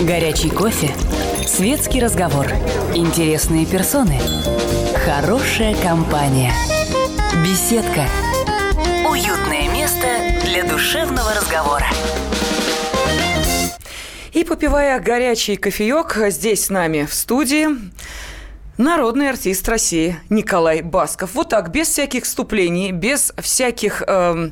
Горячий кофе. Светский разговор. Интересные персоны. Хорошая компания. Беседка. Уютное место для душевного разговора. И попивая горячий кофеек здесь с нами в студии, Народный артист России Николай Басков. Вот так, без всяких вступлений, без всяких э,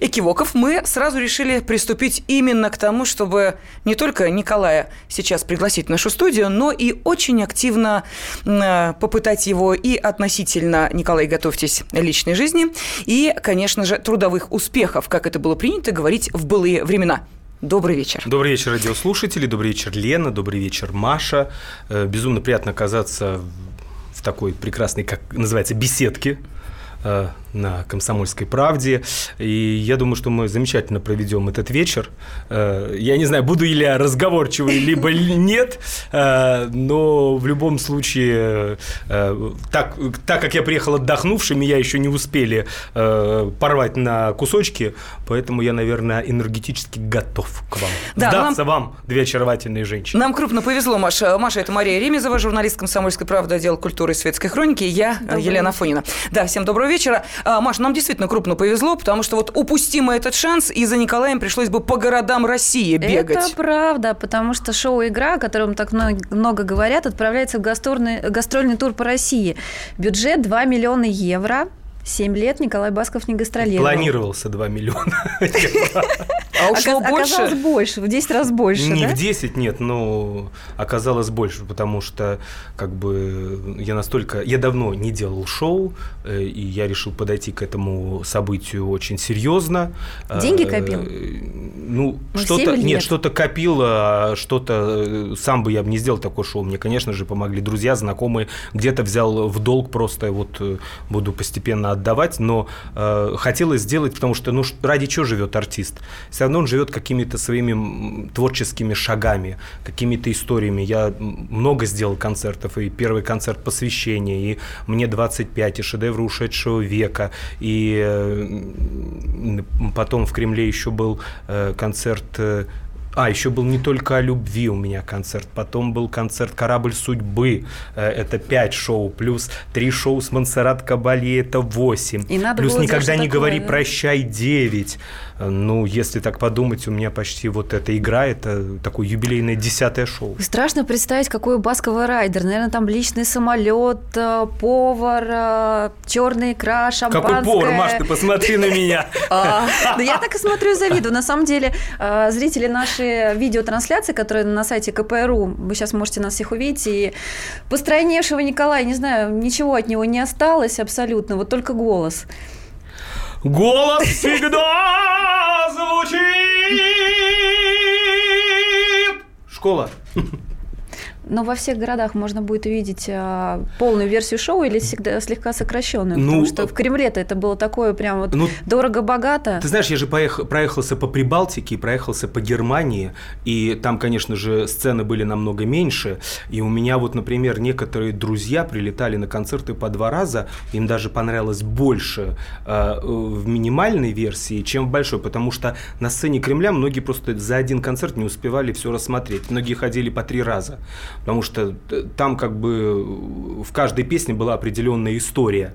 экивоков, мы сразу решили приступить именно к тому, чтобы не только Николая сейчас пригласить в нашу студию, но и очень активно э, попытать его и относительно, Николай, готовьтесь, личной жизни, и, конечно же, трудовых успехов, как это было принято говорить в былые времена. Добрый вечер. Добрый вечер, радиослушатели. Добрый вечер, Лена. Добрый вечер, Маша. Э, безумно приятно оказаться в такой прекрасной, как называется, беседке э, на «Комсомольской правде». И я думаю, что мы замечательно проведем этот вечер. Э, я не знаю, буду ли я разговорчивый, либо нет, э, но в любом случае, э, так, так как я приехал отдохнувший, меня еще не успели порвать на кусочки, поэтому я, наверное, энергетически готов к вам. Да, Сдаться нам... вам, две очаровательные женщины. Нам крупно повезло, Маша. Маша – это Мария Ремезова, журналист «Комсомольской правды», отдел культуры и светской хроники. Я Добрый Елена вечер. Фонина. Да, всем доброго вечера. А, Маш, нам действительно крупно повезло, потому что вот упустим этот шанс, и за Николаем пришлось бы по городам России бегать. Это правда, потому что шоу «Игра», о котором так много говорят, отправляется в гастрольный, гастрольный тур по России. Бюджет 2 миллиона евро. Семь лет Николай Басков не гастролировал. Планировался 2 миллиона. А ушло больше? Оказалось больше, в 10 раз больше, Не в 10, нет, но оказалось больше, потому что как бы я настолько... Я давно не делал шоу, э, и я решил подойти к этому событию очень серьезно. Деньги э, копил? Ну, ну что-то... Нет, что-то копил, а что-то... Э, сам бы я бы не сделал такое шоу. Мне, конечно же, помогли друзья, знакомые. Где-то взял в долг просто, вот буду постепенно отдавать, но хотелось сделать, потому что, ну, ради чего живет артист? Все равно он живет какими-то своими творческими шагами, какими-то историями. Я много сделал концертов, и первый концерт посвящения, и мне 25, и шедевры ушедшего века, и э, потом в Кремле еще был э, концерт э, а, еще был не только о любви у меня концерт, потом был концерт «Корабль судьбы», это пять шоу, плюс три шоу с Монсеррат Кабали, это восемь, И надо плюс «Никогда не такое, говори да? прощай» девять. Ну, если так подумать, у меня почти вот эта игра, это такое юбилейное десятое шоу. Страшно представить, какой у Баскова райдер. Наверное, там личный самолет, э, повар, э, черная икра, шампанское. Какой повар, Маш, ты посмотри на меня. А, да я так и смотрю, завидую. На самом деле, э, зрители нашей видеотрансляции, которые на сайте КПРУ, вы сейчас можете нас всех увидеть, и постройневшего Николая, не знаю, ничего от него не осталось абсолютно, вот только голос. Голос всегда звучит. Школа. Но во всех городах можно будет увидеть а, полную версию шоу или всегда слегка сокращенную, Ну, потому что в Кремле-то это было такое прям вот Ну, дорого-богато. Ты знаешь, я же поехал, проехался по Прибалтике, проехался по Германии, и там, конечно же, сцены были намного меньше. И у меня вот, например, некоторые друзья прилетали на концерты по два раза, им даже понравилось больше э, в минимальной версии, чем в большой, потому что на сцене Кремля многие просто за один концерт не успевали все рассмотреть. Многие ходили по три раза, потому что э, там как бы в каждой песне была определенная история.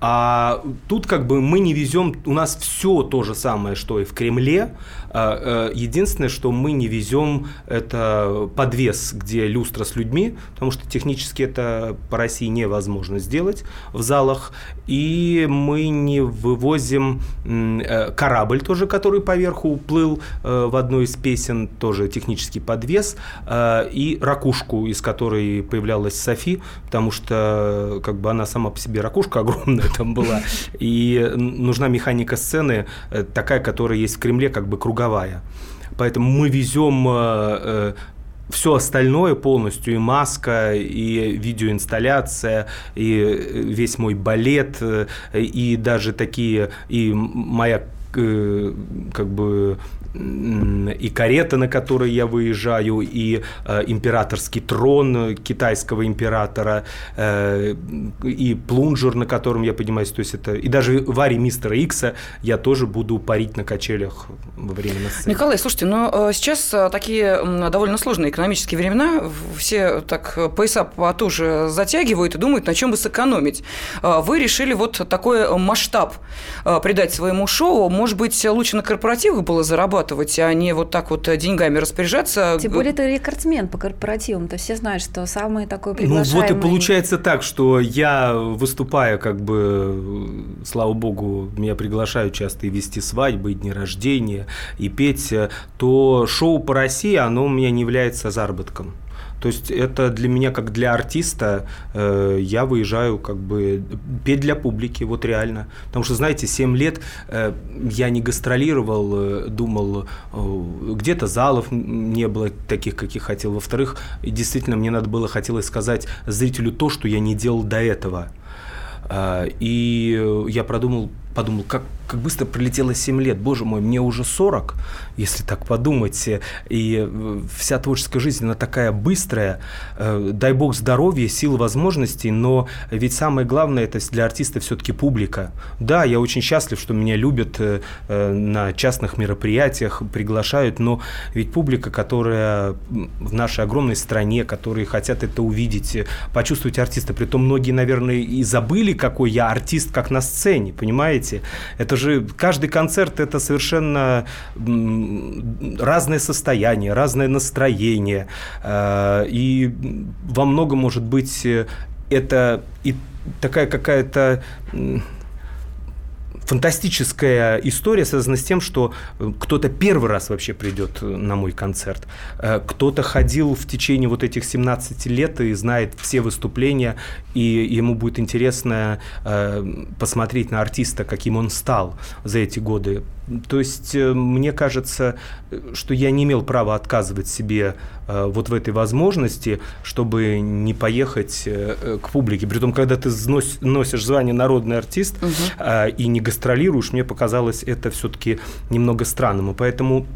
А тут как бы мы не везем, у нас все то же самое, что и в Кремле. А, э, Единственное, что мы не везем, это подвес, где люстра с людьми, потому что технически это по России невозможно сделать в залах. И мы не вывозим э, корабль тоже, который поверху плыл э, в одной из песен, тоже технический подвес, и ракушку, из которой появлялась Софи, потому что как бы она сама по себе ракушка огромная там была, и нужна механика сцены такая, которая есть в Кремле, как бы круговая. Поэтому мы везем все остальное полностью, и маска, и видеоинсталляция, и э, весь мой балет, э, и даже такие, и моя э, как бы и карета, на которой я выезжаю, и э, императорский трон китайского императора, э, и плунжер, на котором я поднимаюсь, то есть это, и даже в аре мистера Икса я тоже буду парить на качелях во время сцены. Николай, слушайте, но э, сейчас э, такие довольно сложные экономические времена, все так э, пояса потуже затягивают и думают, на чем бы сэкономить. Вы решили вот такой масштаб придать своему шоу, может быть, лучше на корпоративах было зарабатывать, а не вот так вот деньгами распоряжаться. Тем более ты рекордсмен по корпоративам, то все знают, что самый такой приглашаемый... Ну вот и получается так, что я выступаю как бы, слава богу, меня приглашают часто и вести свадьбы, и дни рождения, и петь, то шоу по России, оно у меня не является заработком. То есть это для меня, как для артиста, э, я выезжаю как бы петь для публики, вот реально. Потому что, знаете, 7 лет э, я не гастролировал, э, думал, э, где-то залов не было таких, каких хотел. Во-вторых, действительно, мне надо было, хотелось сказать зрителю то, что я не делал до этого. Э, и я продумал, подумал, как, как быстро пролетело 7 лет. Боже мой, мне уже 40, если так подумать. И э, вся творческая жизнь, она такая быстрая. Э, дай бог здоровья, сил, возможностей, но ведь самое главное, это для артиста все-таки публика. Да, я очень счастлив, что меня любят э, на частных мероприятиях, приглашают, но ведь публика, которая в нашей огромной стране, которые хотят это увидеть, почувствовать артиста. Притом многие, наверное, и забыли, какой я артист, как на сцене, понимаете? Это же каждый концерт это совершенно разное состояние, разное настроение. Э, и во многом может быть э, это и такая какая-то фантастическая история связана с тем, что э, кто-то первый раз вообще придет э, на мой концерт. Э, кто-то ходил в течение вот этих 17 лет и знает все выступления, и ему будет интересно посмотреть на артиста, каким он стал за эти годы. То есть мне кажется, что я не имел права отказывать себе вот в этой возможности, чтобы не поехать к публике. Притом, когда ты носишь звание народный артист угу. и не гастролируешь, мне показалось это все-таки немного странным. И поэтому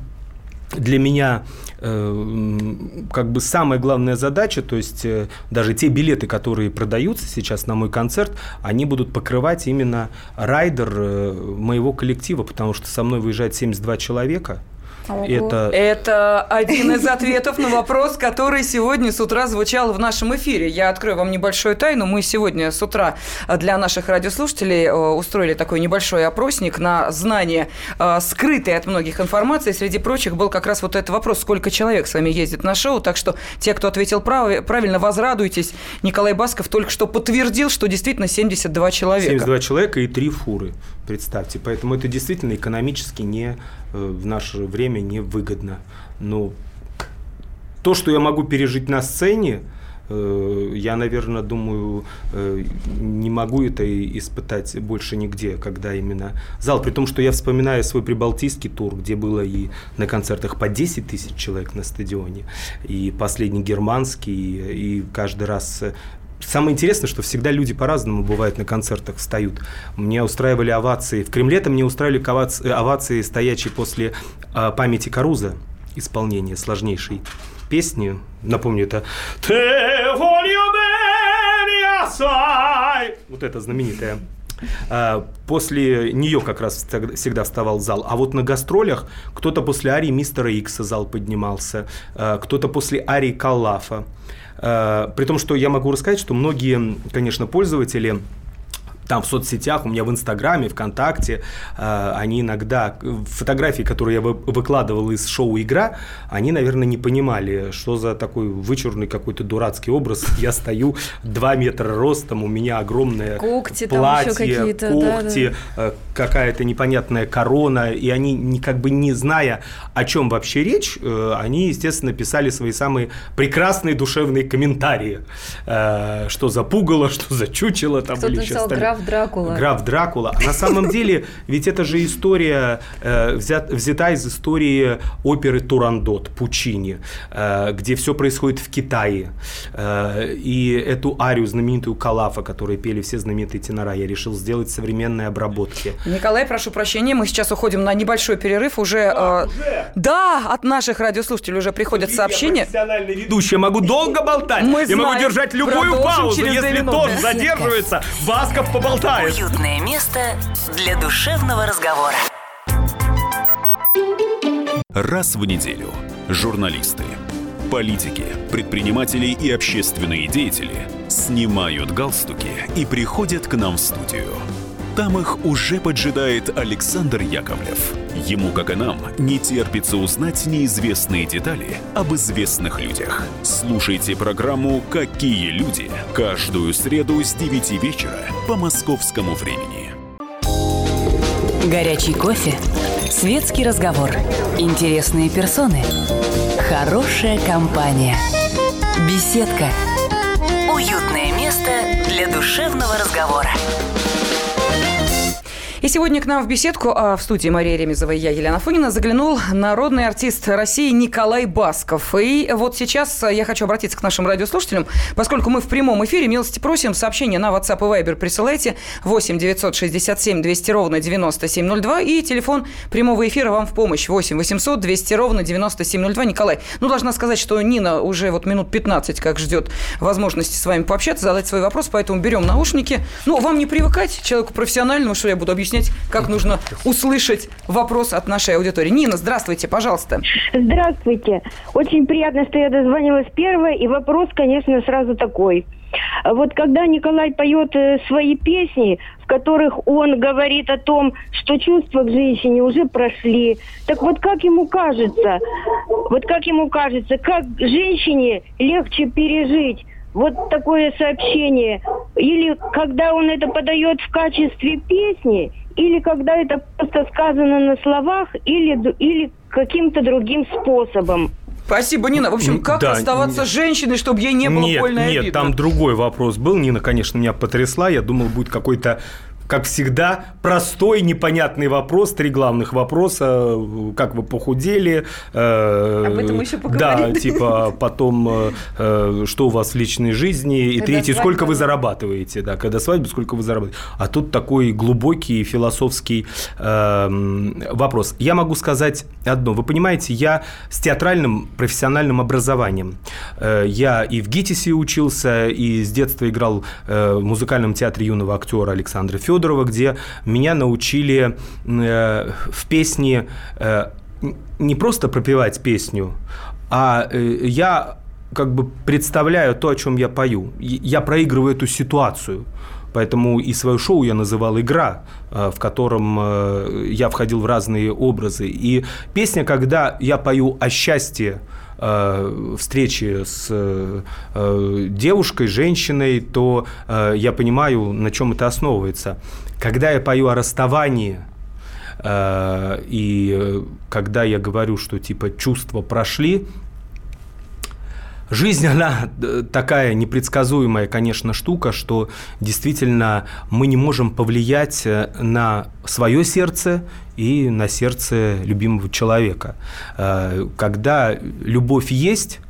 для меня э, как бы самая главная задача, то есть э, даже те билеты, которые продаются сейчас на мой концерт, они будут покрывать именно райдер э, моего коллектива, потому что со мной выезжает 72 человека. Это... Это один из ответов на вопрос, который сегодня с утра звучал в нашем эфире. Я открою вам небольшую тайну. Мы сегодня с утра для наших радиослушателей э, устроили такой небольшой опросник на знание э, скрытой от многих информации. Среди прочих был как раз вот этот вопрос, сколько человек с вами ездит на шоу. Так что те, кто ответил прав... правильно, возрадуйтесь. Николай Басков только что подтвердил, что действительно 72 человека. 72 человека и три фуры, представьте. Поэтому это действительно экономически не в наше время невыгодно. Но то, что я могу пережить на сцене, э, я, наверное, думаю, э, не могу это испытать больше нигде, когда именно зал. При том, что я вспоминаю свой прибалтийский тур, где было и на концертах по 10 тысяч человек на стадионе, и последний германский, и каждый раз Самое интересное, что всегда люди по-разному бывают на концертах встают. Мне устраивали овации. В Кремле-то мне устраивали овации, овации стоячие после э, памяти Каруза исполнения сложнейшей песни. Напомню, это вот это знаменитая После нее как раз всегда вставал зал. А вот на гастролях кто-то после арии Мистера Икса зал поднимался, а, кто-то после арии Каллафа. Э, при том, что я могу рассказать, что многие, конечно, пользователи там в соцсетях, у меня в Инстаграме, ВКонтакте, э, они иногда, фотографии, которые я выкладывал из шоу «Игра», они, наверное, не понимали, что за такой вычурный какой-то дурацкий образ. Я стою 2 метра ростом, у меня огромное когти, платье, когти, да, да. какая-то непонятная корона, и они, не, как бы не зная, о чем вообще речь, э, они, естественно, писали свои самые прекрасные душевные комментарии, э, что за пугало, что за чучело там Кто-то или еще написал Граф Дракула. Граф Дракула. А на самом деле, ведь это же история, э, взят, взята из истории оперы Турандот Пучини, э, где все происходит в Китае. Э, и эту арию знаменитую Калафа, которую пели все знаменитые тенора, я решил сделать современной обработки. Николай, прошу прощения, мы сейчас уходим на небольшой перерыв. Уже, а, э, уже? Да, от наших радиослушателей уже приходят сообщения. Я профессиональный ведущий, я могу долго болтать. Мы я могу держать любую паузу. Если тон задерживается, Басков поболтает. Уютное место для душевного разговора. Раз в неделю журналисты, политики, предприниматели и общественные деятели снимают галстуки и приходят к нам в студию. Там их уже поджидает Александр Яковлев. Ему, как и нам, не терпится узнать неизвестные детали об известных людях. Слушайте программу «Какие люди» каждую среду с 9 вечера по московскому времени. Горячий кофе, светский разговор, интересные персоны, хорошая компания, беседка, уютное место для душевного разговора. И сегодня к нам в беседку, а в студии Мария Ремезова и я, Елена Фонина, заглянул народный артист России Николай Басков. И вот сейчас я хочу обратиться к нашим радиослушателям, поскольку мы в прямом эфире, милости просим, сообщение на WhatsApp и Viber присылайте 8 967 200 ровно 9702 и телефон прямого эфира вам в помощь 8 800 200 ровно 9702. Николай, ну, должна сказать, что Нина уже вот минут 15 как ждет возможности с вами пообщаться, задать свой вопрос, поэтому берем наушники. Ну, вам не привыкать, человеку профессиональному, что я буду объяснять объяснять, как нужно услышать вопрос от нашей аудитории. Нина, здравствуйте, пожалуйста. Здравствуйте. Очень приятно, что я дозвонилась первая. И вопрос, конечно, сразу такой. Вот когда Николай поет э, свои песни, в которых он говорит о том, что чувства к женщине уже прошли, так вот как ему кажется, вот как ему кажется, как женщине легче пережить вот такое сообщение, или когда он это подает в качестве песни, или когда это просто сказано на словах, или, или каким-то другим способом. Спасибо, Нина. В общем, как да, оставаться нет. женщиной, чтобы ей не было нет, больно Нет, обидно? там другой вопрос был. Нина, конечно, меня потрясла. Я думал, будет какой-то как всегда, простой, непонятный вопрос, три главных вопроса, как вы похудели. Э, Об этом еще поговорим. Да, типа потом, э, что у вас в личной жизни, и когда третий, свадьба. сколько вы зарабатываете, да, когда свадьба, сколько вы зарабатываете. А тут такой глубокий философский э, вопрос. Я могу сказать одно. Вы понимаете, я с театральным профессиональным образованием. Э, я и в ГИТИСе учился, и с детства играл э, в музыкальном театре юного актера Александра Федорова Федорова, где меня научили э, в песне э, не просто пропевать песню, а э, я как бы представляю то, о чем я пою. Я проигрываю эту ситуацию. Поэтому и свое шоу я называл «Игра», в котором я входил в разные образы. И песня, когда я пою о счастье, э, встречи с э, девушкой, женщиной, то э, я понимаю, на чем это основывается. Когда я пою о расставании, э, и когда я говорю, что типа чувства прошли, Жизнь, она э, такая непредсказуемая, конечно, штука, что действительно мы не можем повлиять э, на свое сердце и на сердце любимого человека. Э, когда любовь есть,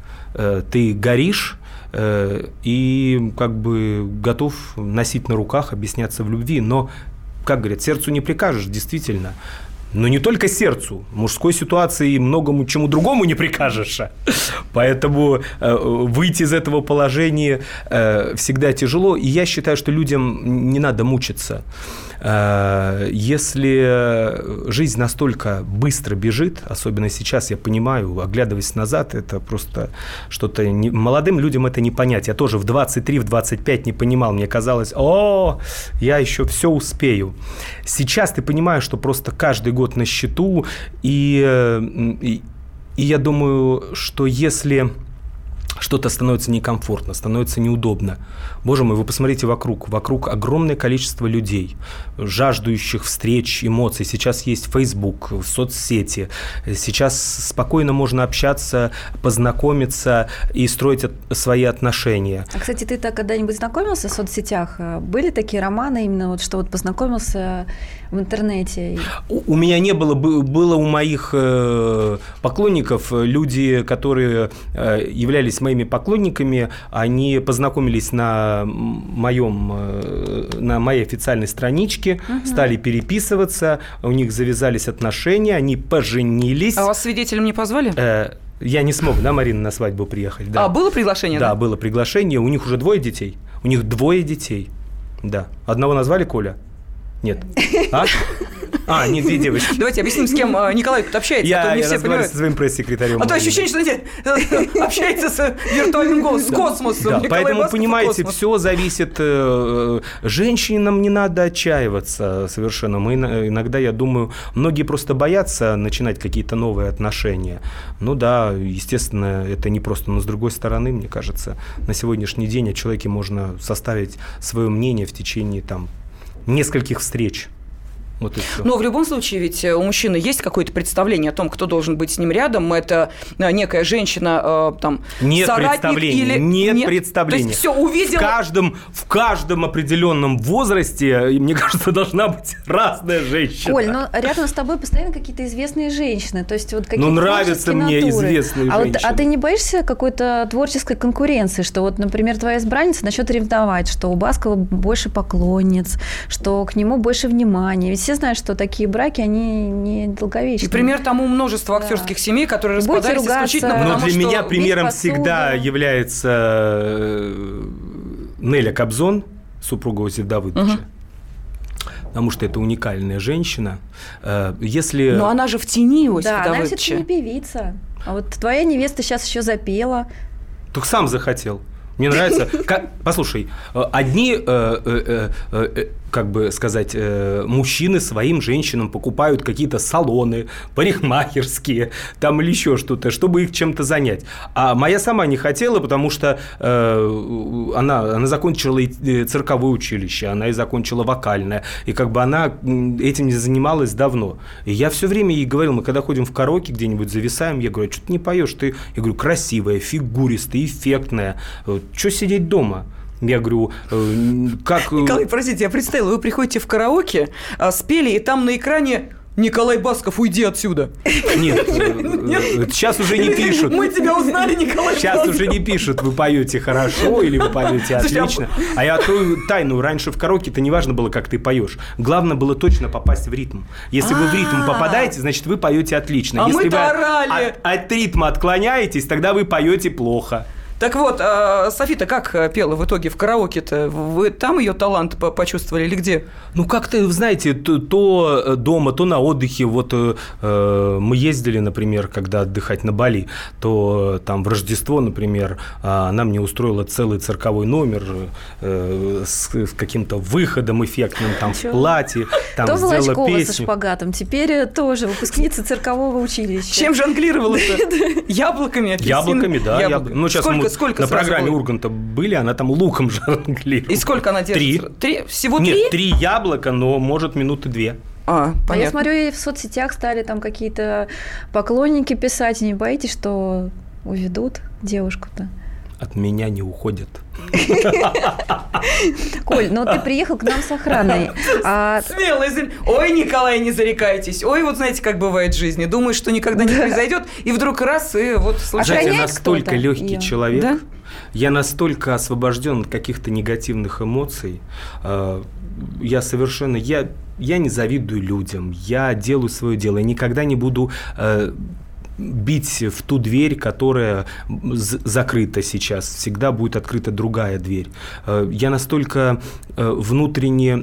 ты горишь, и как бы готов носить на руках, объясняться в любви, но как говорят, сердцу не прикажешь, действительно но не только сердцу. Мужской ситуации многому чему другому не прикажешь. Поэтому э, выйти из этого положения э, всегда тяжело. И я считаю, что людям не надо мучиться. Э, если жизнь настолько быстро бежит, особенно сейчас, я понимаю, оглядываясь назад, это просто что-то... Не... Молодым людям это не понять. Я тоже в 23, в 25 не понимал. Мне казалось, о, я еще все успею. Сейчас ты понимаешь, что просто каждый год на счету, и, и, и я думаю, что если что-то становится некомфортно, становится неудобно. Боже мой, вы посмотрите вокруг. Вокруг огромное количество людей, жаждущих встреч, эмоций. Сейчас есть Facebook, соцсети. Сейчас спокойно можно общаться, познакомиться и строить свои отношения. А, кстати, ты так когда-нибудь знакомился в соцсетях? Были такие романы именно вот, что вот познакомился в интернете? У, у меня не было, было у моих э, поклонников люди, которые э, являлись моими поклонниками, они познакомились на моем, э, на моей официальной страничке, угу. стали переписываться, у них завязались отношения, они поженились. А вас свидетелем не позвали? Э, я не смог, да, Марина, на свадьбу приехать. Да. А, было приглашение? Да, да, было приглашение. У них уже двое детей. У них двое детей. Да. Одного назвали Коля? Нет. А? А, нет, две девочки. Давайте объясним, с кем а, Николай тут общается. Я, а то не я все разговариваю со своим пресс-секретарем. А то ощущение, что знаете, общается с виртуальным голосом, с космосом. Да, поэтому, понимаете, все зависит... Э, женщинам не надо отчаиваться совершенно. Мы иногда, я думаю, многие просто боятся начинать какие-то новые отношения. Ну да, естественно, это не просто. Но с другой стороны, мне кажется, на сегодняшний день о человеке можно составить свое мнение в течение там нескольких встреч. Вот и все. Но в любом случае, ведь э, у мужчины есть какое-то представление о том, кто должен быть с ним рядом. Это э, некая женщина, э, там, нет представления, или... нет, нет представления. То есть все увидел. В каждом, в каждом определенном возрасте, мне кажется, должна быть разная женщина. Оль, но рядом с тобой постоянно какие-то известные женщины. То есть вот какие Ну, нравятся мне натуры. известные а женщины. Вот, а ты не боишься какой-то творческой конкуренции, что вот, например, твоя избранница начнет ревновать, что у Баскова больше поклонниц, что к нему больше внимания. Ведь все знают, что такие браки, они не долговечны. И пример тому множество актерских да. семей, которые распадались исключительно потому, Но для что меня примером всегда является э, Неля Кобзон, супруга Ози Давыдовича. Угу потому что это уникальная женщина. Э, если... Но она же в тени Иосифа Да, Давыдовича. она все-таки не певица. А вот твоя невеста сейчас еще запела. Только сам захотел. Мне нравится. Как, послушай, э, одни, э, э, э, э, как бы сказать, э, мужчины своим женщинам покупают какие-то салоны, парикмахерские, там или еще что-то, чтобы их чем-то занять. А моя сама не хотела, потому что э, она, она закончила и цирковое училище, она и закончила вокальное, и как бы она этим не занималась давно. И я все время ей говорил, мы когда ходим в караоке где-нибудь зависаем, я говорю, «А что ты не поешь, ты, я говорю, красивая, фигуристая, эффектная, что сидеть дома? Я говорю, э, как... Э, Николай, простите, я представила, вы приходите в караоке, а, спели, и там на экране Николай Басков, уйди отсюда. Нет, сейчас уже не пишут. Мы тебя узнали, Николай Сейчас уже не пишут, вы поете хорошо или вы поете а отлично. А я открою тайну. Раньше в караоке-то не важно было, как ты поешь. Главное было точно попасть в ритм. Если вы в ритм попадаете, значит, вы поете отлично. А вы орали. от ритма отклоняетесь, тогда вы поете плохо. Так вот, а Софита как э, пела в итоге в караоке-то? Вы там ее талант почувствовали или где? Ну, как-то, знаете, то, э, дома, то на отдыхе. Вот э, мы ездили, например, когда отдыхать на Бали, то там в Рождество, например, а, она мне устроила целый цирковой номер с, каким-то выходом эффектным, там в платье, там то сделала Волочкова песню. со шпагатом, теперь тоже выпускница циркового училища. Чем жонглировала-то? Яблоками, Яблоками, да. Ну, сейчас мы сколько на программе Урганта были, она там луком жонглирует. И сколько она держит? Три. три? Всего Нет, три? Нет, три яблока, но может минуты две. А, понятно. А я смотрю, и в соцсетях стали там какие-то поклонники писать. Не боитесь, что уведут девушку-то? От меня не уходят. Коль, ну ты приехал к нам с охраной. А... Смело, извини. Ой, Николай, не зарекайтесь. Ой, вот знаете, как бывает в жизни. Думаешь, что никогда не произойдет, и вдруг раз, и вот случается. Я настолько легкий человек. Да? Я настолько освобожден от каких-то негативных эмоций. А, я совершенно... Я, я не завидую людям. Я делаю свое дело. Я никогда не буду э, бить в ту дверь, которая закрыта сейчас. Всегда будет открыта другая дверь. Э, я настолько э, внутренне,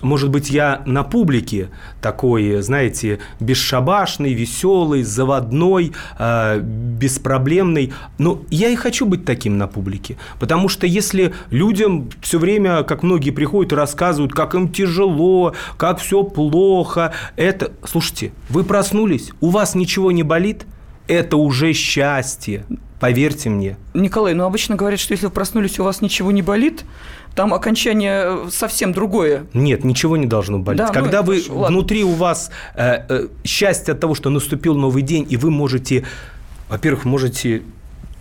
может быть, я на публике такой, знаете, бесшабашный, веселый, заводной, э, беспроблемный, но я и хочу быть таким на публике. Потому что если людям все время, как многие приходят и рассказывают, как им тяжело, как все плохо, это... Слушайте, вы проснулись, у вас ничего не болит – это уже счастье. Поверьте мне. Николай, ну обычно говорят, что если вы проснулись, у вас ничего не болит, там окончание э, совсем другое. Нет, ничего не должно болеть. Да, ну, Когда вы хорошо, ладно. внутри у вас э, э, счастье от того, что наступил новый день, и вы можете, во-первых, можете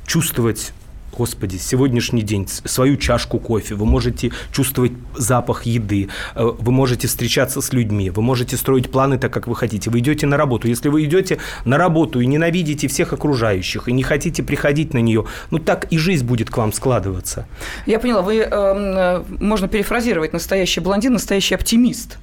чувствовать Господи, сегодняшний день, свою чашку кофе, вы можете чувствовать запах еды, э, вы можете встречаться с людьми, вы можете строить планы так, как вы хотите. Вы идете на работу. Если вы идете на работу и ненавидите всех окружающих, и не хотите приходить на нее, ну так и жизнь будет к вам складываться. Я поняла, вы, эм, э, можно перефразировать, настоящий блондин, настоящий оптимист.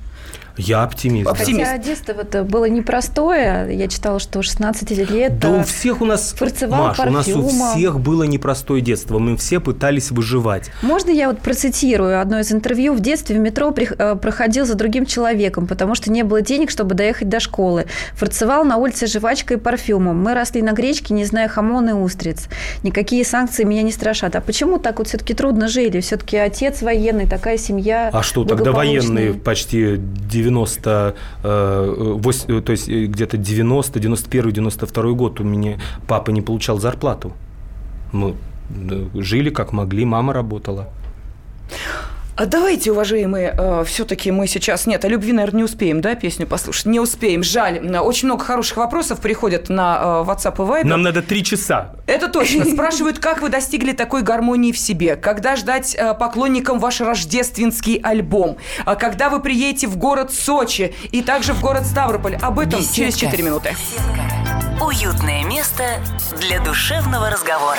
Я оптимист. Оптимист. Хотя детство это было непростое. Я читала, что 16 лет Да у э, всех у нас, фарцевал Маш, у нас у всех было непростое детство. Мы все пытались выживать. Можно я вот процитирую одно из интервью? В детстве в метро э, проходил за другим человеком, потому что не было денег, чтобы доехать до школы. Фарцевал на улице жвачкой и парфюмом. Мы росли на гречке, не зная хамон и устриц. Никакие санкции меня не страшат. А почему так вот все-таки трудно жили? Все-таки отец военный, такая семья А что, тогда военные почти 90, э, вось- э, то есть э, где-то 90, 91, 92 год у меня папа не получал зарплату. Мы да, жили как могли, мама работала. А давайте, уважаемые, все-таки мы сейчас... Нет, о любви, наверное, не успеем, да, песню послушать? Не успеем, жаль. Очень много хороших вопросов приходят на э, WhatsApp и Viber. Нам надо три часа. Это точно. Спрашивают, как вы достигли такой гармонии в себе? Когда ждать э, поклонникам ваш рождественский альбом? А когда вы приедете в город Сочи и также в город Ставрополь? Об этом Беседка. через 4 минуты. Беседка. Уютное место для душевного разговора.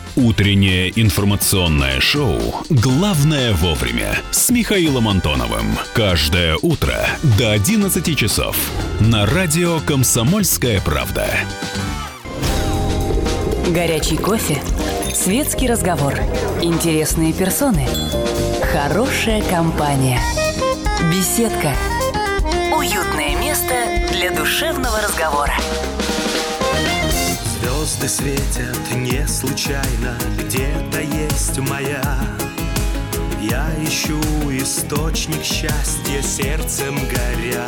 Утреннее информационное шоу «Главное вовремя» с Михаилом Антоновым. Каждое утро до 11 часов на радио «Комсомольская правда». Горячий кофе. Светский разговор. Интересные персоны. Хорошая компания. Беседка. Уютное место для душевного разговора. Звезды светят не случайно, где-то есть моя. Я ищу источник счастья сердцем горя.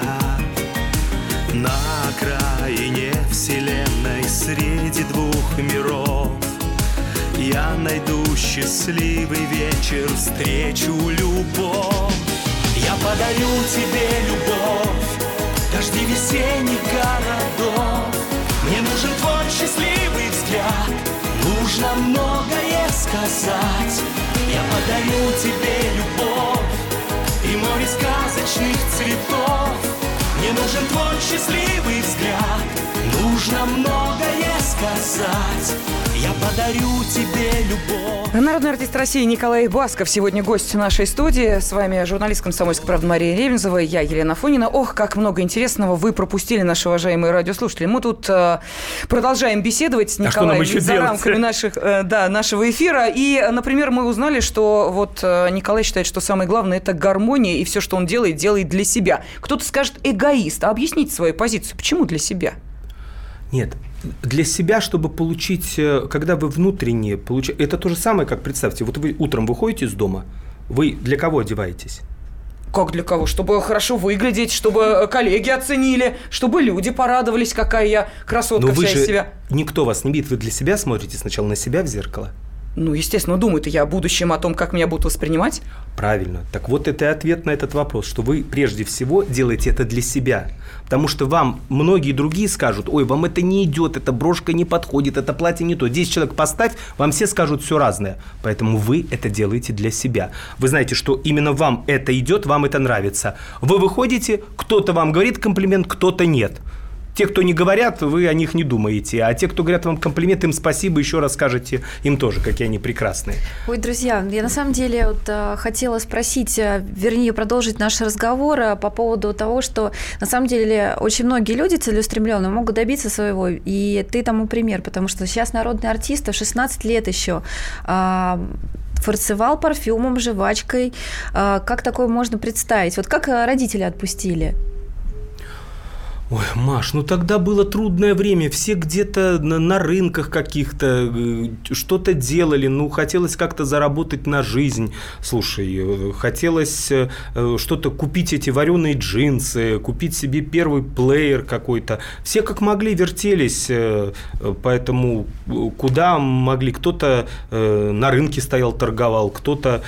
На окраине вселенной среди двух миров Я найду счастливый вечер, встречу любовь Я подарю тебе любовь, дожди весенних городов Мне нужен твой счастливый нужно многое сказать. Я подарю тебе любовь и море сказочных цветов. Мне нужен твой счастливый взгляд. Нужно многое сказать Я подарю тебе любовь Народный артист России Николай Басков сегодня гость нашей студии. С вами журналист «Комсомольской правды» Мария Ревензова, я Елена Фонина. Ох, как много интересного вы пропустили, наши уважаемые радиослушатели. Мы тут э, продолжаем беседовать с А что нам Николаем еще за делать? рамками наших, э, да, нашего эфира. И, например, мы узнали, что вот э, Николай считает, что самое главное – это гармония, и все, что он делает, делает для себя. Кто-то скажет «эгоист». А объясните свою позицию. Почему для себя? Нет, для себя, чтобы получить, э, когда вы внутренне получаете, это то же самое, как представьте, вот вы утром выходите из дома, вы для кого одеваетесь? Как для кого? Чтобы хорошо выглядеть, чтобы э, коллеги оценили, чтобы люди порадовались, какая я красотка Но вы вся из себя. никто вас не видит, вы для себя смотрите сначала на себя в зеркало. Ну, естественно, думаю-то я о будущем, о том, как меня будут воспринимать. Правильно. Так вот это и ответ на этот вопрос, что вы прежде всего делаете это для себя. Потому что вам многие другие скажут, ой, вам это не идет, эта брошка не подходит, это платье не то. 10 человек поставь, вам все скажут все разное. Поэтому вы это делаете для себя. Вы знаете, что именно вам это идет, вам это нравится. Вы выходите, кто-то вам говорит комплимент, кто-то нет. Те, кто не говорят, вы о них не думаете. А те, кто говорят вам комплимент, им спасибо, еще раз скажете им тоже, какие они прекрасные. Ой, друзья, я на самом деле вот, а, хотела спросить, а, вернее, продолжить наш разговор а, по поводу того, что на самом деле очень многие люди целеустремленные могут добиться своего, и ты тому пример, потому что сейчас народные артисты в 16 лет еще а, фарцевал парфюмом, жвачкой. А, как такое можно представить? Вот как э, родители отпустили? Ой, Маш, ну тогда было трудное время, все где-то на, на рынках каких-то э, что-то делали, ну хотелось как-то заработать на жизнь. Слушай, э, хотелось э, что-то купить эти вареные джинсы, купить себе первый плеер какой-то. Все как могли вертелись, поэтому куда могли, кто-то на рынке стоял, торговал, кто-то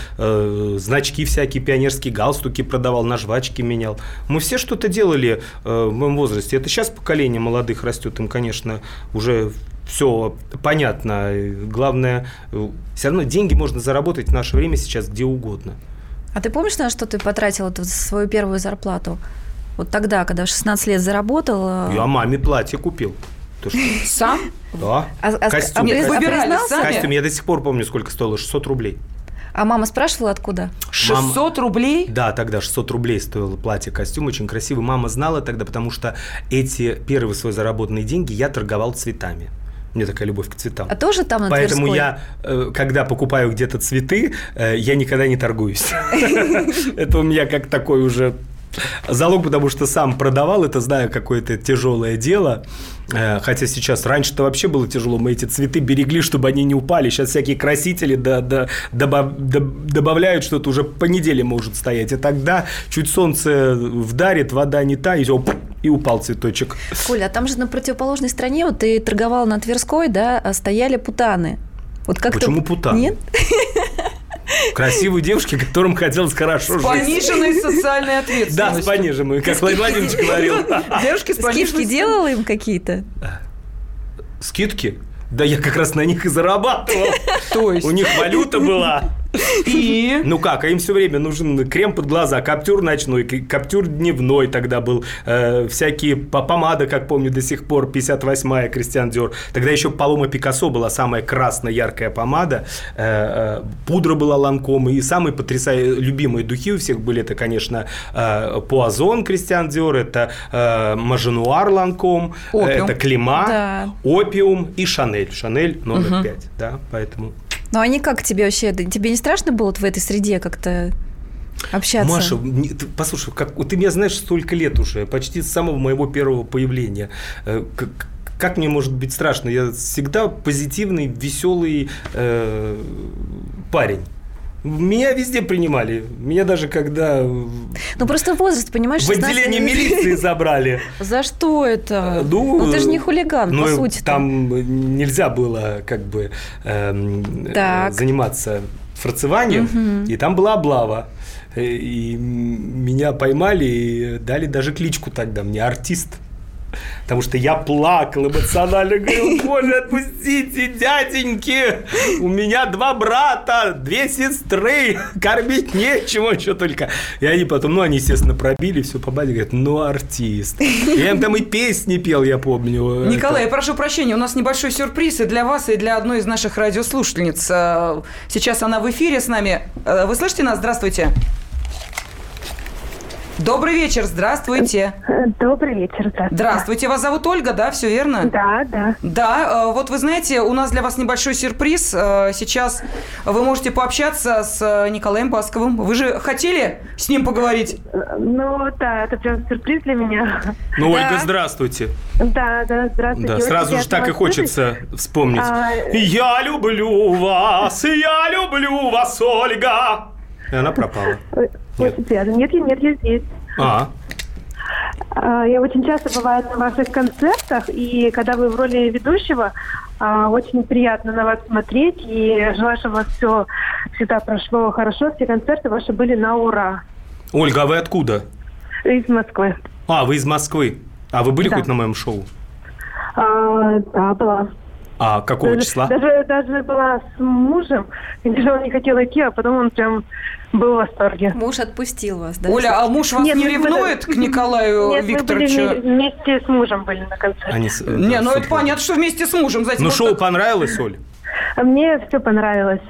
значки всякие, пионерские галстуки продавал, на жвачки менял. Мы все что-то делали в моем возрасте возрасте. Это сейчас поколение молодых растет, им, конечно, уже все понятно. Главное, все равно деньги можно заработать в наше время сейчас где угодно. А ты помнишь, на что ты потратил эту свою первую зарплату? Вот тогда, когда в 16 лет заработал... Э, Я маме платье купил. Ты что? Сам? Да. А, а, Костюм. А, Выбирали сами? Костюм. Я до сих пор помню, сколько стоило. 600 рублей. А мама спрашивала, откуда? 600 Мам... рублей? Да, тогда 600 рублей стоило платье-костюм, очень красивый. Мама знала тогда, потому что эти первые свои заработанные деньги я торговал цветами. Мне такая любовь к цветам. А тоже там на Поэтому Тверской? я, э, когда покупаю где-то цветы, э, я никогда не торгуюсь. Это у меня как такой уже залог, потому что сам продавал, это знаю, какое-то тяжелое дело. Э, хотя сейчас, раньше-то вообще было тяжело, мы эти цветы берегли, чтобы они не упали. Сейчас всякие красители да, да, добав, добавляют, что это уже по неделе может стоять. И тогда чуть солнце вдарит, вода не та, и все, и упал цветочек. Коля, а там же на противоположной стороне, вот ты торговал на Тверской, да, а стояли путаны. Вот как Почему путаны? Нет? Красивые девушки, которым хотелось хорошо жить. С пониженной социальной ответственностью. Да, с пониженной, как Владимир Владимирович говорил. Девушки с пониженной... Скидки делала им какие-то? Скидки? Да я как раз на них и зарабатывал. То есть? У них валюта была. И? Ну как, а им все время нужен крем под глаза, каптюр ночной, каптюр дневной тогда был, э, всякие помады, как помню до сих пор, 58-я Кристиан Диор. Тогда еще Палома Пикассо была самая красная яркая помада, э, э, пудра была Ланком, и самые потрясающие, любимые духи у всех были, это, конечно, э, Пуазон Кристиан Диор, это э, Маженуар Ланком, это Клима, да. Опиум и Шанель, Шанель номер угу. 5, да, поэтому... Ну, они как тебе вообще? Тебе не страшно было в этой среде как-то общаться? Маша, послушай, как, ты меня знаешь столько лет уже, почти с самого моего первого появления. Э, как, как мне может быть страшно? Я всегда позитивный, веселый э, парень. Меня везде принимали. Меня даже когда... Ну, просто возраст, понимаешь? В отделение милиции забрали. За что это? Э, ну, ну ты же не хулиган, ну, по сути. Там нельзя было как бы эм, заниматься фарцеванием, и там была облава. Э, и меня поймали и дали даже кличку тогда мне, артист. Потому что я плакал эмоционально, говорил, боже, отпустите, дяденьки, у меня два брата, две сестры, кормить нечего, что только. И они потом, ну, они, естественно, пробили все по базе, говорят, ну, артист. Я им там и песни пел, я помню. Николай, это... я прошу прощения, у нас небольшой сюрприз и для вас, и для одной из наших радиослушательниц. Э, сейчас она в эфире с нами. Э, вы слышите нас? Здравствуйте. Добрый вечер, здравствуйте. Добрый вечер, здравствуйте. Здравствуйте, вас зовут Ольга, да, все верно? Да, да. Да, э, вот вы знаете, у нас для вас небольшой сюрприз. Э, сейчас вы можете пообщаться с э, Николаем Басковым. Вы же хотели с ним поговорить? Ну, да, это прям сюрприз для меня. Ну, да. Ольга, здравствуйте. Да, да, здравствуйте. Да, сразу же так и хочется слышать. вспомнить. А... Я люблю вас, я люблю вас, Ольга. И она пропала. Нет. Нет, нет, я здесь. А. а. Я очень часто бываю на ваших концертах, и когда вы в роли ведущего, а, очень приятно на вас смотреть, и желаю, чтобы у вас все всегда прошло хорошо, все концерты ваши были на ура. Ольга, а вы откуда? Из Москвы. А, вы из Москвы. А вы были да. хоть на моем шоу? А, да, была. А какого даже, числа? Даже, даже была с мужем, и даже он не хотел идти, а потом он прям был в восторге. Муж отпустил вас, да? Оля, а муж вас Нет, не ревнует были... к Николаю Нет, Викторовичу? Мы были вместе с мужем были на концерте. Они... Не, ну это понятно, что вместе с мужем. Знаете, ну вот шоу так... понравилось, Оль? А мне все понравилось.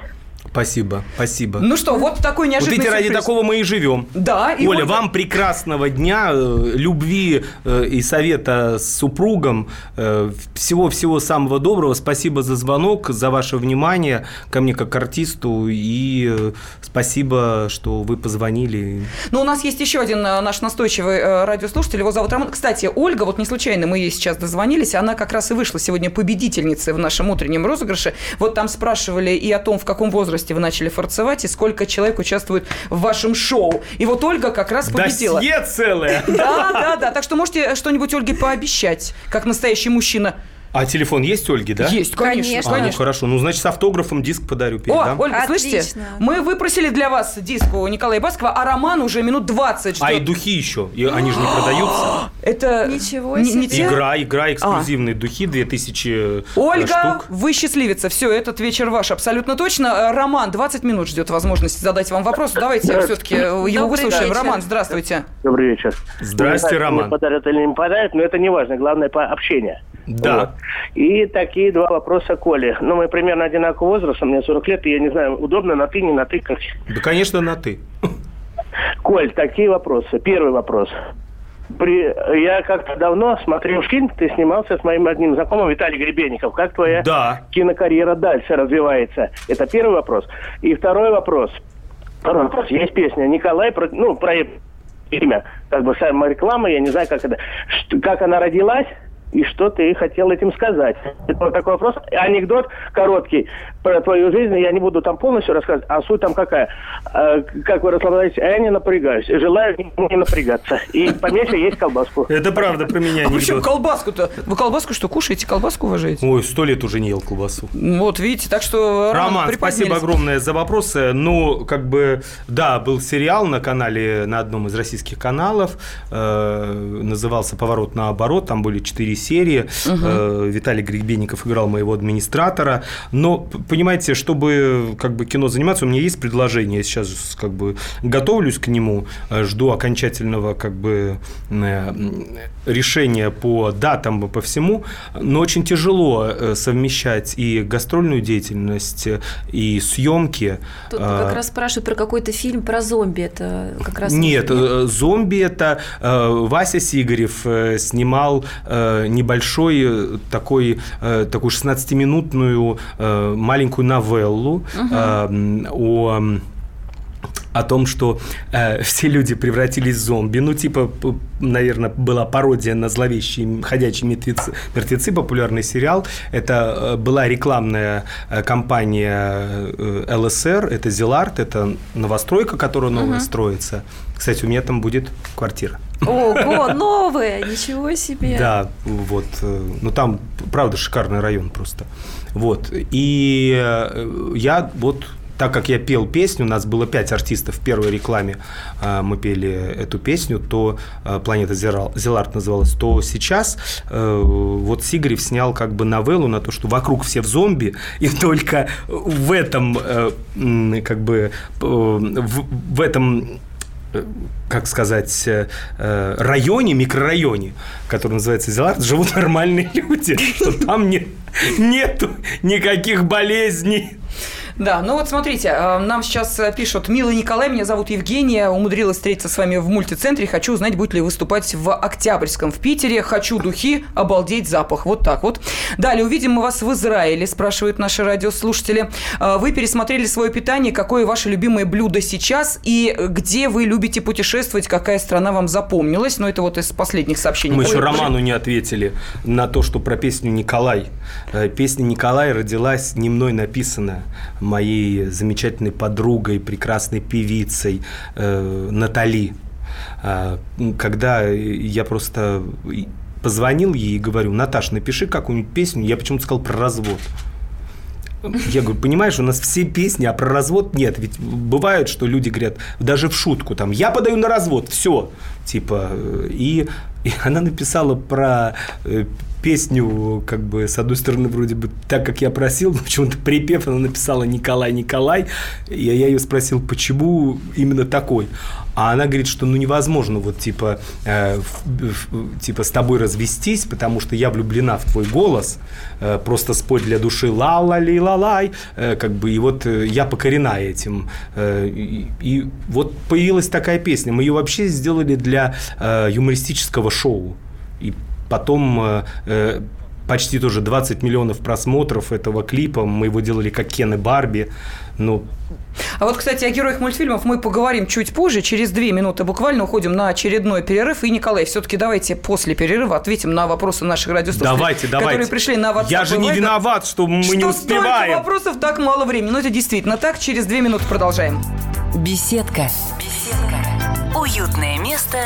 Спасибо, спасибо. Ну что, вот такой вот неожиданный видите, ради такого мы и живем. Да, и Оля, Ольга- вам прекрасного дня, э, любви э, и совета с супругом. э, Всего-всего самого доброго. Спасибо за звонок, за ваше внимание ко мне как артисту. И спасибо, что вы позвонили. Ну, у нас есть еще один наш настойчивый радиослушатель, его зовут Роман. Кстати, Ольга, вот не случайно мы ей сейчас дозвонились, она как раз и вышла сегодня победительницей в нашем утреннем розыгрыше. Вот там спрашивали и о том, в каком возрасте вы начали форцевать, и сколько человек участвует в вашем шоу. И вот Ольга как раз победила. Досье целое. Да, да, да. Так что можете что-нибудь Ольге пообещать, как настоящий мужчина. А телефон есть, Ольги, да? Есть, конечно, Конечно. А, ну хорошо. Ну, значит, с автографом диск подарю, О, передам. Ольга, Отлично. слышите? Мы выпросили для вас диск у Николая Баскова, а Роман уже минут 20 ждет. А и духи еще. И они же не продаются. Это Ничего не- не себе. те? Игра, игра, эксклюзивные духи, 2000 э, Ольга, штук. вы счастливица. Все, этот вечер ваш. Абсолютно точно. Э, Роман, 20 минут ждет возможности задать вам вопрос. Давайте все-таки его Добрый выслушаем. вечер. Роман, здравствуйте. Добрый вечер. Здрасте, Не Роман. подарят или не подарят, но это не важно. Главное по общение. Да. Вот. И такие два вопроса Коле. Ну, мы примерно одинакового возраста, мне 40 лет, и я не знаю, удобно на ты, не на ты, как... Да, конечно, на ты. Коль, такие вопросы. Первый вопрос. При... Я как-то давно смотрел фильм, ты снимался с моим одним знакомым Виталий Гребенников. Как твоя Да. кинокарьера дальше развивается? Это первый вопрос. И второй вопрос. Второй вопрос. Есть песня Николай, про- ну, про имя, как бы сама реклама, я не знаю, как это, как она родилась, и что ты хотел этим сказать? Это вот такой вопрос. Анекдот короткий про твою жизнь. Я не буду там полностью рассказывать, а суть там какая. Э, Как вы расслабляетесь, а я не напрягаюсь. Желаю не напрягаться. И поменьше есть колбаску. Это правда про меня А почему анекдот. колбаску-то? Вы колбаску что, кушаете? Колбаску уважаете? Ой, сто лет уже не ел колбасу. Вот, видите, так что... Роман, спасибо огромное за вопросы. Ну, как бы, да, был сериал на канале, на одном из российских каналов, э, назывался «Поворот наоборот», там были четыре серии. Э, Виталий Гребенников играл моего администратора. Но, понимаете, чтобы как бы кино заниматься, у меня есть предложение. Я сейчас как бы готовлюсь к нему, э, жду окончательного как бы э, решения по датам, по всему. Но очень тяжело совмещать и гастрольную деятельность, и съемки. Тут А, как раз спрашивают про какой-то фильм про зомби. Это как раз... Нет, зомби это Вася Сигарев снимал небольшой э, такой, э, такую 16-минутную э, маленькую новеллу м, о о том, что э, все люди превратились в зомби. Ну, типа, наверное, была пародия на зловещие ходячие мертвецы, мертвецы популярный сериал. Это э, была рекламная э, кампания э, ЛСР, это Зеларт, это новостройка, которая новая строится. Кстати, у меня там будет квартира. Ого, новые! Ничего себе! Да, вот. э, Ну, там, правда, шикарный район просто. Вот. И э, я вот так как я пел песню, у нас было пять артистов в первой рекламе, э, мы пели эту песню, то «Планета Зеларт» называлась, то сейчас вот Сигарев снял как бы новеллу на то, что вокруг все в зомби, и только в этом как бы в, в этом как сказать, э, э, районе, микрорайоне, который называется Зеларт, живут нормальные люди, что там не, нету никаких болезней. Да, ну вот смотрите, э, нам сейчас э, пишут, милый Николай, меня зовут Евгения, умудрилась встретиться с вами в мультицентре, хочу узнать, будет ли выступать в Октябрьском в Питере, хочу духи, обалдеть запах, вот так вот. Далее, увидим мы вас в Израиле, спрашивают наши радиослушатели. Э, Вы пересмотрели свое питание, какое ваше любимое блюдо сейчас и где вы любите путешествовать, какая страна вам запомнилась, ну это вот из последних сообщений. Мы еще Ой, Роману не ответили на то, что про песню «Николай». Песня «Николай» родилась не мной написана, моей замечательной подругой, прекрасной певицей э, Натали. А, Когда я просто позвонил ей и говорю, Наташ, напиши какую-нибудь песню, я почему-то сказал про развод. Я говорю, понимаешь, у нас все песни, а про развод нет. Ведь бывает, что люди говорят, даже в шутку, там, я подаю на развод, все. Типа, э, и, и она написала про э, песню, как бы, с одной стороны, вроде бы так, как я просил, но почему-то припев она написала Николай, Николай. И я ее спросил, почему именно такой. А она говорит, что ну невозможно вот типа, э, в- в- типа с тобой развестись, потому что я влюблена в твой голос, э, просто спой для души ла ла ли ла лай э, как бы, и вот э, я покорена этим. Э, и, и вот появилась такая песня. Мы ее вообще сделали для э, юмористического шоу. И потом э, э, почти тоже 20 миллионов просмотров этого клипа. Мы его делали как Кен и Барби. Ну, А вот, кстати, о героях мультфильмов мы поговорим чуть позже. Через две минуты буквально уходим на очередной перерыв. И, Николай, все-таки давайте после перерыва ответим на вопросы наших радиослушателей, давайте, давайте. которые пришли на WhatsApp. Я же не Viber. виноват, что мы что не столько успеваем. вопросов, так мало времени. Но это действительно так. Через две минуты продолжаем. Беседка. Беседка. Уютное место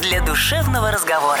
для душевного разговора.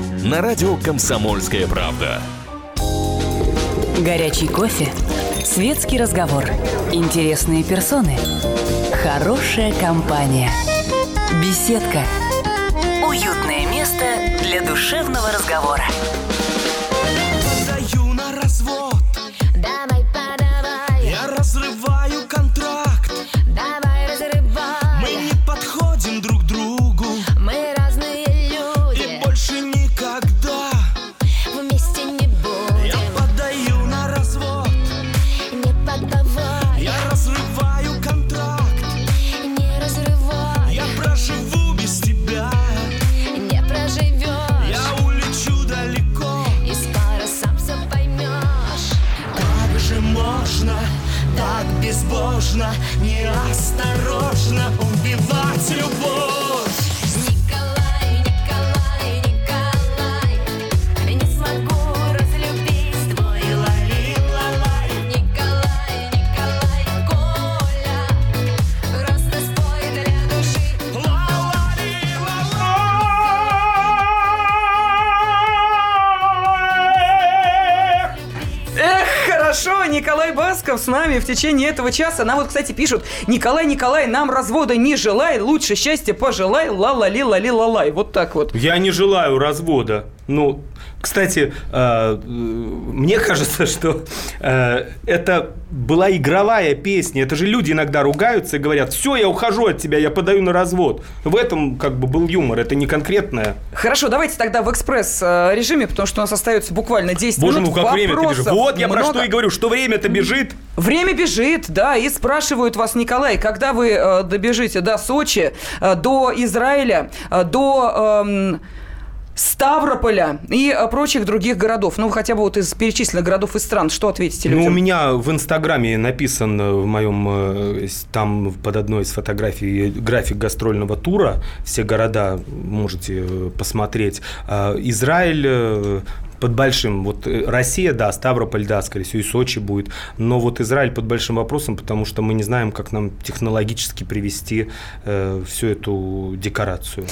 на радио «Комсомольская правда». Горячий кофе. Светский разговор. Интересные персоны. Хорошая компания. Беседка. Уютное место для душевного разговора. Безбожно, неосторожно убивать любовь? Басков с нами в течение этого часа. Нам вот, кстати, пишут, Николай, Николай, нам развода не желай, лучше счастья пожелай, ла-ла-ли-ла-ли-ла-лай. Вот так вот. Я не желаю развода. Ну, кстати, э, э, мне кажется, что э, это была игровая песня. Это же люди иногда ругаются и говорят, все, я ухожу от тебя, я подаю на развод. В этом как бы был юмор, это не конкретное. Хорошо, давайте тогда в экспресс-режиме, потому что у нас остается буквально 10 Боже минут. мой, как время-то бежит. Вот я про много. что и говорю, что время-то бежит. Время бежит, да, и спрашивают вас, Николай, когда вы э, добежите до Сочи, э, до Израиля, э, до эм, Ставрополя и э, прочих других городов, ну, хотя бы вот из перечисленных городов и стран, что ответите Ну, у людям? меня в Инстаграме написан э, в моем, э, там под одной из фотографий график гастрольного тура. Все города можете посмотреть. А, Израиль под большим, вот э, Россия, да, Ставрополь, да, скорее всего, и Сочи будет, но вот Израиль под большим вопросом, потому что мы не знаем, как нам технологически привести э, всю эту декорацию.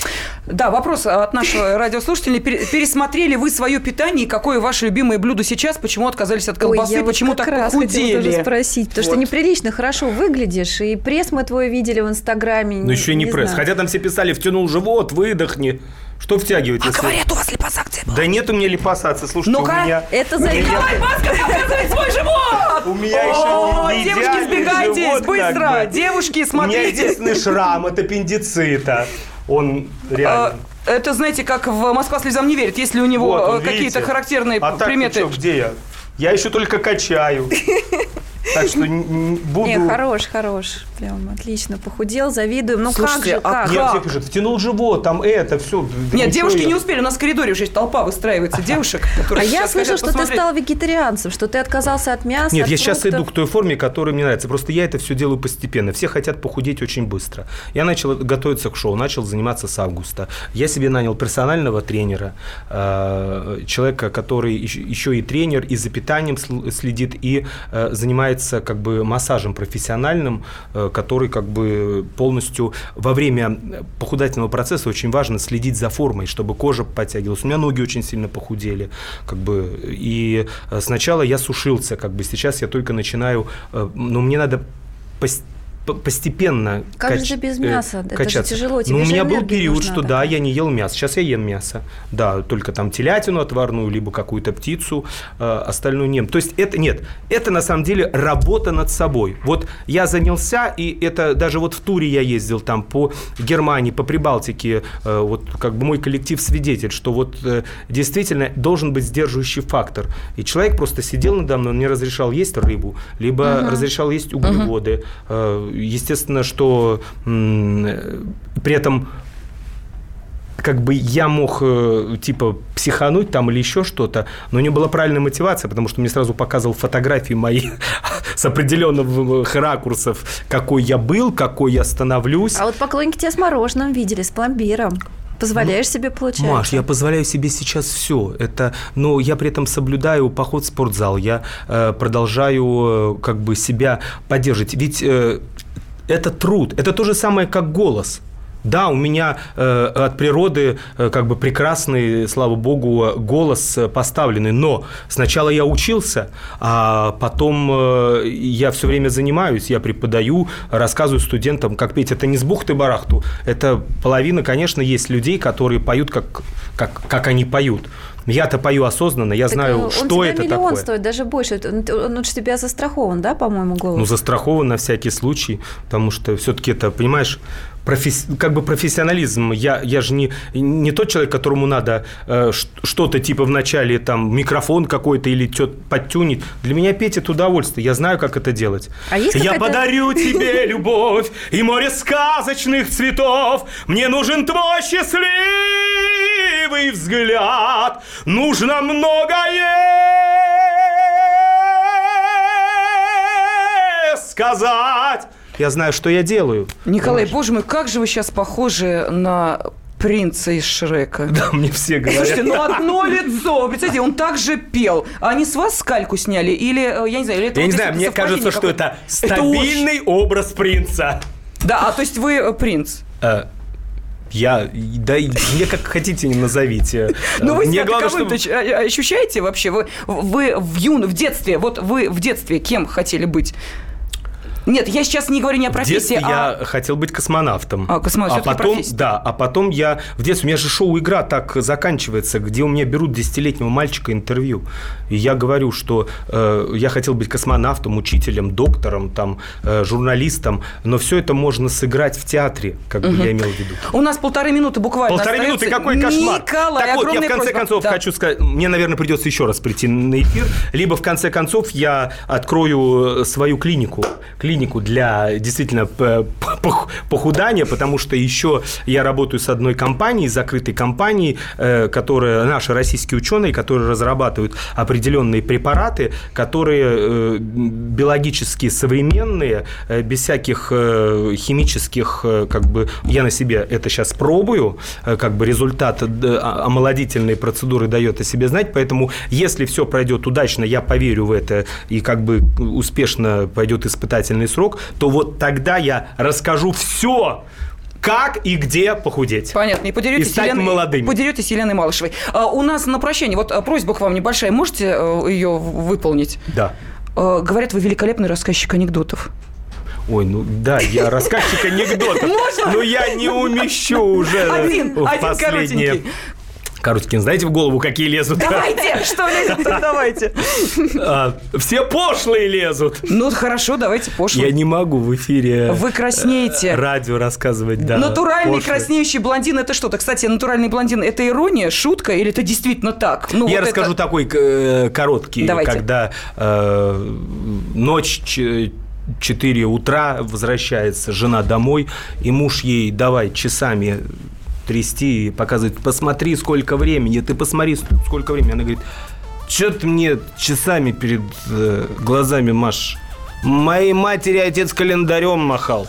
Да, вопрос от нашего радиослушателя. Пере- Пересмотрели вы свое питание и какое ваше любимое блюдо сейчас? Почему отказались от колбасы? Ой, я вот Почему как так раз хотела похудели? тоже спросить, потому что Вот. неприлично хорошо выглядишь, и пресс мы твой видели в Инстаграме. Но еще и не, пресс. знаю. Хотя там все писали, втянул живот, выдохни. Что втягивать? А если- говорят, у вас липосакция была. Да нет у меня липосации, слушайте, Ну-ка, у меня... это за- Николай Басков показывает свой живот! У меня еще не девушки, сбегайтесь, быстро! Девушки, У меня смотрите! единственный шрам от аппендицита. Он реально... А, Это, знаете, как в «Москва слезам не верит». Если у него Вот э, какие-то характерные а так приметы... чё, где я? Я еще только качаю. Так что буду... Не, хорош, хорош. Прям отлично. Похудел, завидуем. Ну Слушайте, как же, а как? Нет, все пишут, втянул живот, там это, все. Нет, девушки не успели, у нас в коридоре уже толпа выстраивается девушек, А я хотят что ты стал вегетарианцем, что ты отказался от мяса, Нет, я сейчас иду к той форме, которая мне нравится. Просто я это все делаю постепенно. Все хотят похудеть очень быстро. Я начал готовиться к шоу, начал заниматься с августа. Я себе нанял персонального тренера, э, человека, который еще- и тренер, и за питанием сл- следит, и э, занимается занимается как бы массажем профессиональным, э, который как бы полностью во время похудательного процесса очень важно следить за формой, чтобы кожа подтягивалась. У меня ноги очень сильно похудели, как бы, и э, сначала я сушился, как бы, сейчас я только начинаю, э, но мне надо пос- по- постепенно Как же кач- ты без э, мяса? Это же качаться. тяжело, тебе Ну, у же меня был период, нужна что да, я не ел мясо. Сейчас я ем мясо. Да, только там телятину отварную, либо какую-то птицу, э, остальную нет. То есть это нет, это на самом деле работа над собой. Вот я занялся, и это даже вот в туре я ездил там по Германии, по Прибалтике, э, вот как бы мой коллектив свидетель, что вот э, действительно должен быть сдерживающий фактор. И человек просто сидел надо мной, он мне разрешал есть рыбу, либо Мгм. разрешал есть углеводы. Э, Естественно, что э, при этом как бы я мог э, типа психануть там или еще что-то, но у него была правильная мотивация, потому что мне сразу показывал фотографии мои с определенных ракурсов, какой я был, какой я становлюсь. А вот поклонники тебя с мороженым видели, с пломбиром. Позволяешь себе, получается? Маш, я позволяю себе сейчас все. Это, но я при этом соблюдаю поход в спортзал. Я э, продолжаю э, как бы себя поддерживать. Ведь э, это труд. Это то же самое, как голос. Да, у меня э, от природы э, как бы прекрасный, слава богу, голос поставленный, но сначала я учился, а потом э, я все время занимаюсь, я преподаю, рассказываю студентам, как петь. Это не с бухты-барахту, это половина, конечно, есть людей, которые поют, как, как, как они поют. Я-то пою осознанно, я Так, знаю, э, он что тебя это миллион такое. стоит, даже больше. Он, он у тебя застрахован, да, по-моему, голос? Ну, застрахован на всякий случай, потому что все-таки это, понимаешь, професс- как бы профессионализм. Я, я же не, не тот человек, которому надо э, что-то типа вначале там микрофон какой-то или что подтюнить. Для меня петь это удовольствие. Я знаю, как это делать. А есть я подарю тебе любовь и море сказочных цветов. Мне нужен твой счастливый взгляд. Нужно многое сказать. Я знаю, что я делаю. Николай, боже мой, как же вы сейчас похожи на принца из Шрека. Да, мне все говорят. Слушайте, ну одно лицо. Представляете, он так же пел. А они с вас скальку сняли? Или, э, я не знаю, или это Я вот не знаю, мне кажется, что это какое-то? Это очень- стабильный образ принца. Да, а то есть вы э, принц? Э, Я, да, мне как хотите назовите. Ну вы себя главное, чтобы- ощ- а- ощущаете вообще? Вы, вы в юн, в детстве, вот вы в детстве кем хотели быть? Нет, я сейчас не говорю не о В профессии, детстве а... я хотел быть космонавтом. А, космонавт, а потом, профессия. да, а потом я в детстве, у меня же шоу «Игра» так заканчивается, где у меня берут десятилетнего мальчика интервью. И я говорю, что э, я хотел быть космонавтом, учителем, доктором, там, э, журналистом, но все это можно сыграть в театре, как бы Мгм. я имел в виду. У нас полторы минуты буквально Полторы остается. минуты, какой кошмар. Николай, так вот, я в конце просьба. концов Да. хочу сказать, мне, наверное, придется еще раз прийти на эфир, либо в конце концов я открою э, свою клинику, клинику для действительно похудания, потому что еще я работаю с одной компанией, закрытой компанией, э, которая, наши российские ученые, которые разрабатывают определенные препараты, которые э, биологически современные, э, без всяких химических, как бы, я на себе это сейчас пробую, как бы результат а- омолодительной процедуры дает о себе знать, поэтому если все пройдет удачно, я поверю в это и как бы успешно пойдет испытательный срок, то вот тогда я расскажу все, как и где похудеть. Понятно, и поделитесь, И стать Еленой- молодыми. поделитесь с Еленой Малышевой. А, у нас на прощание, вот а, просьба к вам небольшая, можете э, ее выполнить? Да. Э, говорят, вы великолепный рассказчик анекдотов. Ой, ну да, я рассказчик анекдотов. Можно? Но я не умещу уже Один, один коротенький. Короткин, знаете в голову, какие лезут? Давайте, что лезет, давайте. А, Все пошлые лезут. Ну, хорошо, давайте пошло. Я не могу в эфире Вы краснеете. э, радио рассказывать, да. Натуральный пошлые. краснеющий блондин это что-то? Кстати, натуральный блондин это ирония, шутка или это действительно так? Ну, Я расскажу такой э, короткий, когда э, ночь ч- 4 утра возвращается жена домой, и муж ей давай часами трясти и показывать, посмотри, сколько времени, ты посмотри, сколько времени. Она говорит, что ты мне часами перед э, глазами машешь? Моей матери отец календарем махал.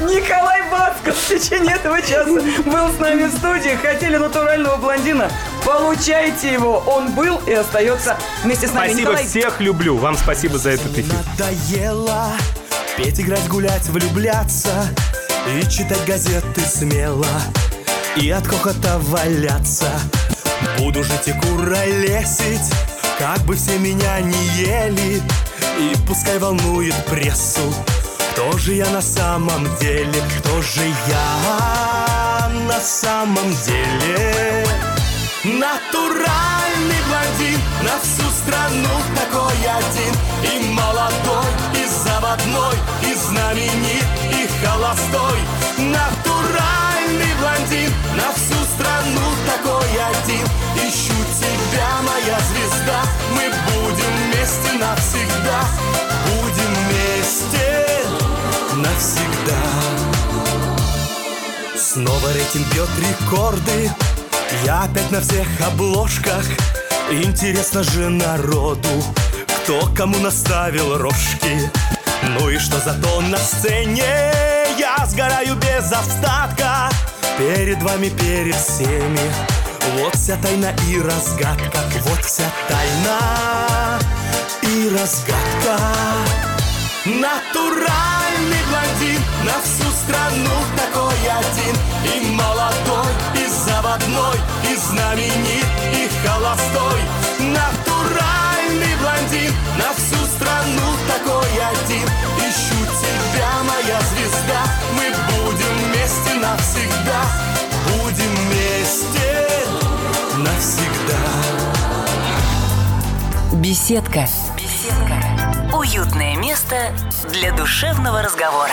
Николай Басков в течение этого часа был с нами в студии. Хотели натурального блондина? Получайте его. Он был и остается вместе с нами. Спасибо, Николай, всех люблю. Вам спасибо за этот эфир. Надоело петь, играть, гулять, влюбляться И читать газеты смело И от хохота валяться Буду жить и куролесить Как бы все меня не ели И пускай волнует прессу Кто же я на самом деле? Кто же я на самом деле? Натуральный блондин На всю страну такой один И молодой, и заводной И знаменит, холостой Натуральный блондин. На всю страну такой один. Ищу тебя, моя звезда. Мы будем вместе навсегда. Будем вместе навсегда. Снова рейтинг бьет рекорды. Я опять на всех обложках. Интересно же народу Кто кому наставил рожки. Ну и что зато на сцене Я сгораю без остатка. Перед вами, перед всеми. Вот вся тайна и разгадка. Вот вся тайна и разгадка. Натуральный блондин на всю страну такой один. И молодой, и заводной, и знаменит, и холостой. Натуральный блондин на всю страну такой один. Ищу тебя, моя звезда, мы будем вместе навсегда Будем вместе навсегда Беседка. Беседка. Уютное место для душевного разговора.